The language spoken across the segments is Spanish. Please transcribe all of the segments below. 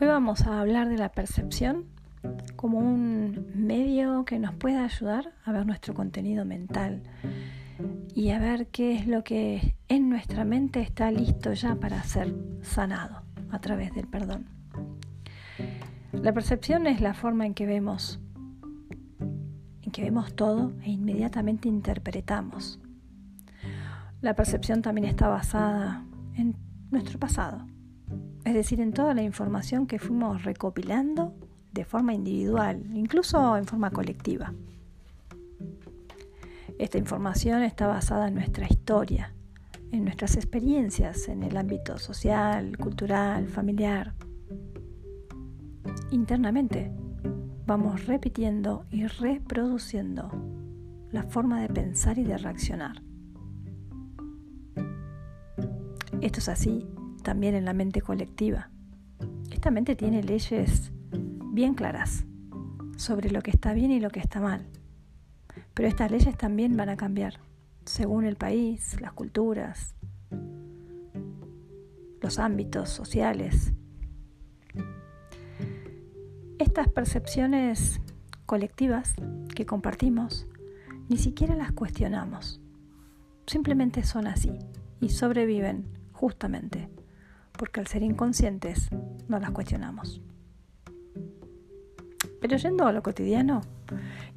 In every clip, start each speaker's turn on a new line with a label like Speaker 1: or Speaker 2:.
Speaker 1: Hoy vamos a hablar de la percepción como un medio que nos pueda ayudar a ver nuestro contenido mental y a ver qué es lo que en nuestra mente está listo ya para ser sanado a través del perdón. La percepción es la forma en que vemos, en que vemos todo e inmediatamente interpretamos. La percepción también está basada en nuestro pasado es decir, en toda la información que fuimos recopilando de forma individual, incluso en forma colectiva. Esta información está basada en nuestra historia, en nuestras experiencias en el ámbito social, cultural, familiar. Internamente vamos repitiendo y reproduciendo la forma de pensar y de reaccionar. Esto es así también en la mente colectiva. Esta mente tiene leyes bien claras sobre lo que está bien y lo que está mal. Pero estas leyes también van a cambiar según el país, las culturas, los ámbitos sociales. Estas percepciones colectivas que compartimos ni siquiera las cuestionamos. Simplemente son así y sobreviven justamente porque al ser inconscientes no las cuestionamos. Pero yendo a lo cotidiano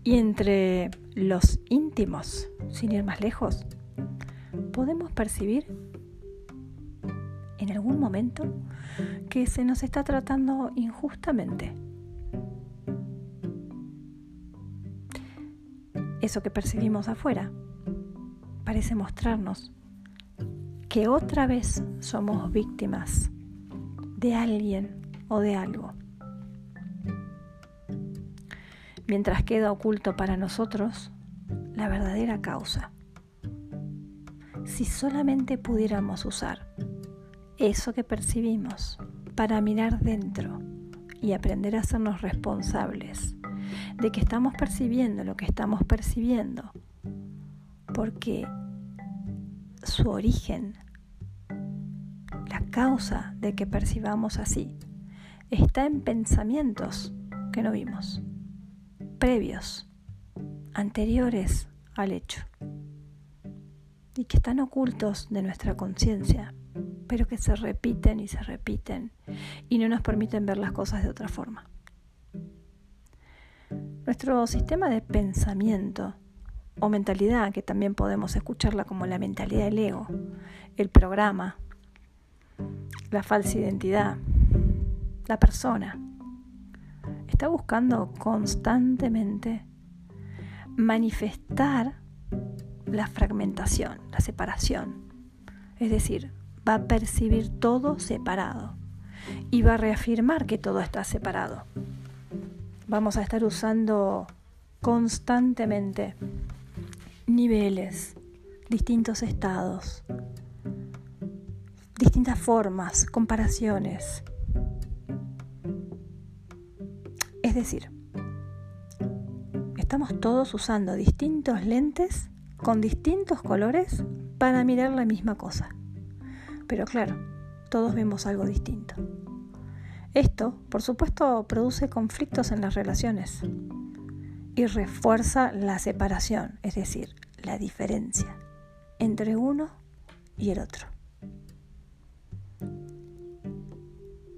Speaker 1: y entre los íntimos, sin ir más lejos, podemos percibir en algún momento que se nos está tratando injustamente. Eso que percibimos afuera parece mostrarnos que otra vez somos víctimas de alguien o de algo. Mientras queda oculto para nosotros la verdadera causa. Si solamente pudiéramos usar eso que percibimos para mirar dentro y aprender a hacernos responsables de que estamos percibiendo lo que estamos percibiendo, porque su origen causa de que percibamos así está en pensamientos que no vimos, previos, anteriores al hecho, y que están ocultos de nuestra conciencia, pero que se repiten y se repiten y no nos permiten ver las cosas de otra forma. Nuestro sistema de pensamiento o mentalidad, que también podemos escucharla como la mentalidad del ego, el programa, la falsa identidad, la persona. Está buscando constantemente manifestar la fragmentación, la separación. Es decir, va a percibir todo separado y va a reafirmar que todo está separado. Vamos a estar usando constantemente niveles, distintos estados, distintas formas, comparaciones. Es decir, estamos todos usando distintos lentes con distintos colores para mirar la misma cosa. Pero claro, todos vemos algo distinto. Esto, por supuesto, produce conflictos en las relaciones y refuerza la separación, es decir, la diferencia entre uno y el otro.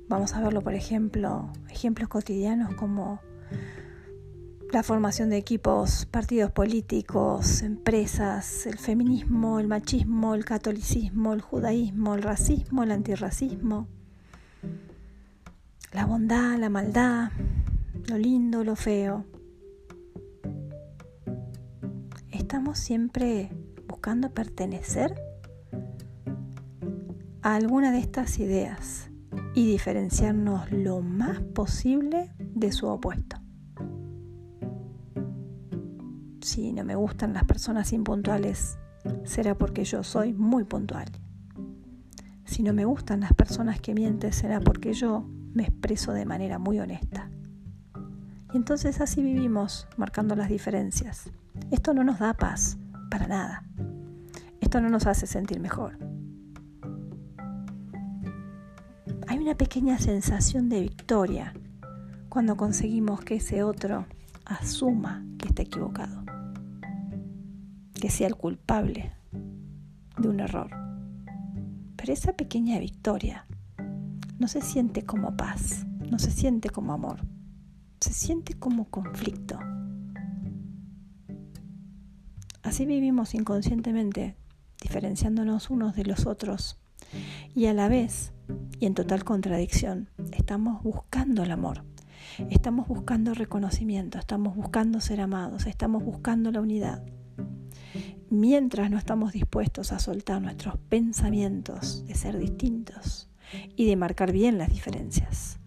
Speaker 1: Vamos a verlo, por ejemplo, ejemplos cotidianos como la formación de equipos, partidos políticos, empresas, el feminismo, el machismo, el catolicismo, el judaísmo, el racismo, el antirracismo, la bondad, la maldad, lo lindo, lo feo. Estamos siempre buscando pertenecer a alguna de estas ideas y diferenciarnos lo más posible de su opuesto. Si no me gustan las personas impuntuales, será porque yo soy muy puntual. Si no me gustan las personas que mienten, será porque yo me expreso de manera muy honesta. Y entonces así vivimos, marcando las diferencias. Esto no nos da paz, para nada. Esto no nos hace sentir mejor. Una pequeña sensación de victoria cuando conseguimos que ese otro asuma que está equivocado, que sea el culpable de un error. Pero esa pequeña victoria no se siente como paz, no se siente como amor, se siente como conflicto. Así vivimos inconscientemente, diferenciándonos unos de los otros y a la vez, y en total contradicción, estamos buscando el amor, estamos buscando reconocimiento, estamos buscando ser amados, estamos buscando la unidad. Mientras no estamos dispuestos a soltar nuestros pensamientos de ser distintos y de marcar bien las diferencias.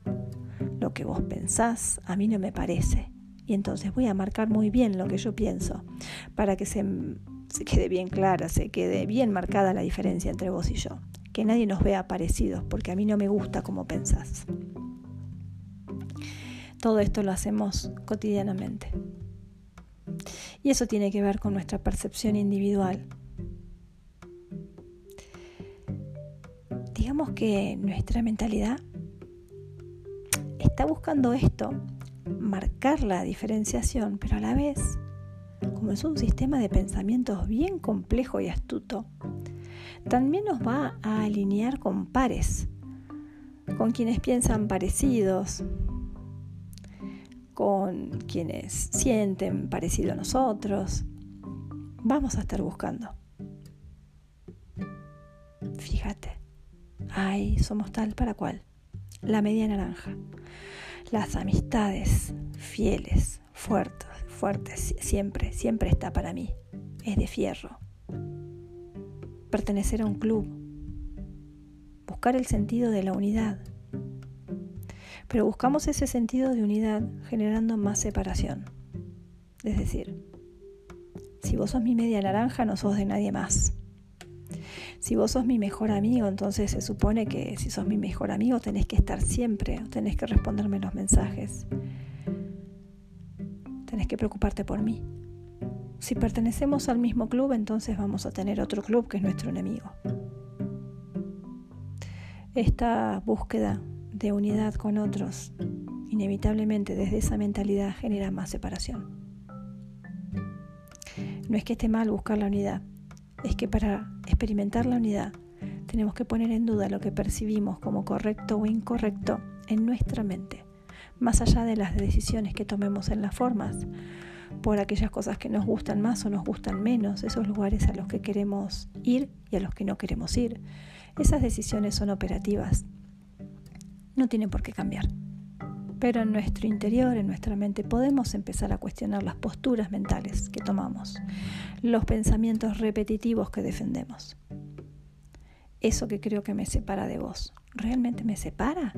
Speaker 1: Lo que vos pensás a mí no me parece y entonces voy a marcar muy bien lo que yo pienso para que se, quede bien clara, se quede bien marcada la diferencia entre vos y yo. Que nadie nos vea parecidos, porque a mí no me gusta como pensás. Todo esto lo hacemos cotidianamente. Y eso tiene que ver con nuestra percepción individual. Digamos que nuestra mentalidad está buscando esto marcar la diferenciación, pero a la vez, como es un sistema de pensamientos bien complejo y astuto, también nos va a alinear con pares, con quienes piensan parecidos, con quienes sienten parecido a nosotros. Vamos a estar buscando. Fíjate, ahí somos tal para cual, la media naranja las amistades fieles, fuertes, fuertes, siempre, siempre está para mí. Es de fierro. Pertenecer a un club. Buscar el sentido de la unidad. Pero buscamos ese sentido de unidad generando más separación. Es decir, si vos sos mi media naranja, no sos de nadie más. Si vos sos mi mejor amigo, entonces se supone que si sos mi mejor amigo tenés que estar siempre, tenés que responderme los mensajes, tenés que preocuparte por mí. Si pertenecemos al mismo club, entonces vamos a tener otro club que es nuestro enemigo. Esta búsqueda de unidad con otros, inevitablemente desde esa mentalidad genera más separación. No es que esté mal buscar la unidad, es que para experimentar la unidad tenemos que poner en duda lo que percibimos como correcto o incorrecto en nuestra mente, más allá de las decisiones que tomemos en las formas, por aquellas cosas que nos gustan más o nos gustan menos, esos lugares a los que queremos ir y a los que no queremos ir. Esas decisiones son operativas, no tienen por qué cambiar. Pero en nuestro interior, en nuestra mente, podemos empezar a cuestionar las posturas mentales que tomamos, los pensamientos repetitivos que defendemos. Eso que creo que me separa de vos, ¿realmente me separa?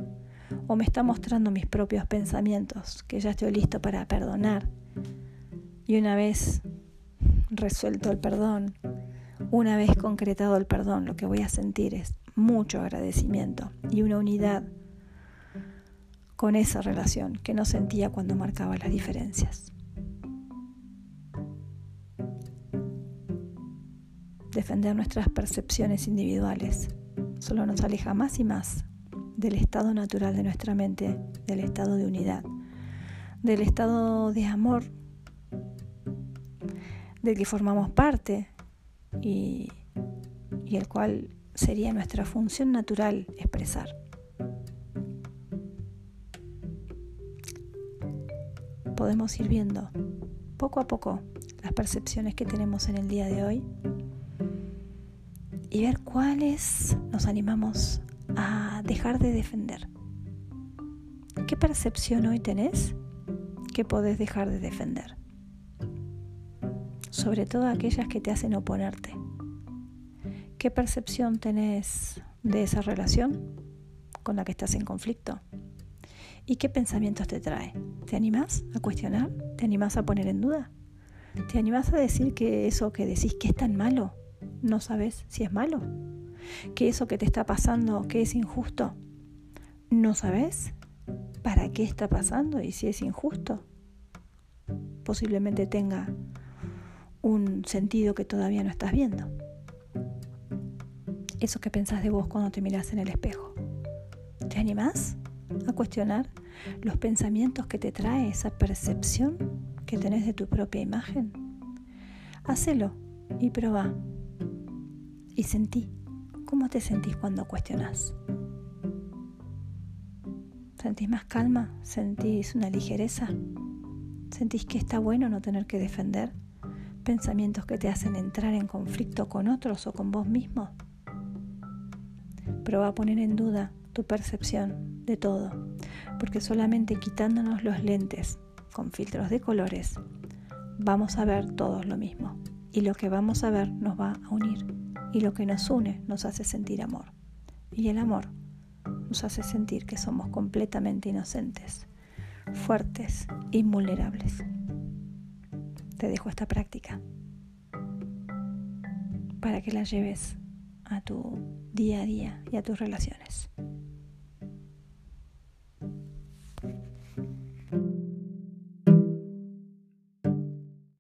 Speaker 1: ¿O me está mostrando mis propios pensamientos, que ya estoy listo para perdonar? Y una vez resuelto el perdón, una vez concretado el perdón, lo que voy a sentir es mucho agradecimiento y una unidad con esa relación que no sentía cuando marcaba las diferencias. Defender nuestras percepciones individuales solo nos aleja más y más del estado natural de nuestra mente, del estado de unidad, del estado de amor del que formamos parte y, el cual sería nuestra función natural expresar. podemos ir viendo poco a poco las percepciones que tenemos en el día de hoy y ver cuáles nos animamos a dejar de defender. ¿Qué percepción hoy tenés que podés dejar de defender? Sobre todo aquellas que te hacen oponerte. ¿Qué percepción tenés de esa relación con la que estás en conflicto? ¿Y qué pensamientos te trae? ¿Te animás a cuestionar? ¿Te animás a poner en duda? ¿Te animás a decir que eso que decís que es tan malo, no sabes si es malo? ¿Que eso que te está pasando, que es injusto, no sabes para qué está pasando y si es injusto? Posiblemente tenga un sentido que todavía no estás viendo. Eso que pensás de vos cuando te mirás en el espejo. ¿Te animás a cuestionar los pensamientos que te trae esa percepción que tenés de tu propia imagen? Hacelo y probá. Y sentí. ¿Cómo te sentís cuando cuestionás? ¿Sentís más calma? ¿Sentís una ligereza? ¿Sentís que está bueno no tener que defender pensamientos que te hacen entrar en conflicto con otros o con vos mismo? Prueba a poner en duda tu percepción de todo, porque solamente quitándonos los lentes con filtros de colores vamos a ver todos lo mismo y lo que vamos a ver nos va a unir y lo que nos une nos hace sentir amor y el amor nos hace sentir que somos completamente inocentes, fuertes, invulnerables. Te dejo esta práctica para que la lleves a tu día a día y a tus relaciones.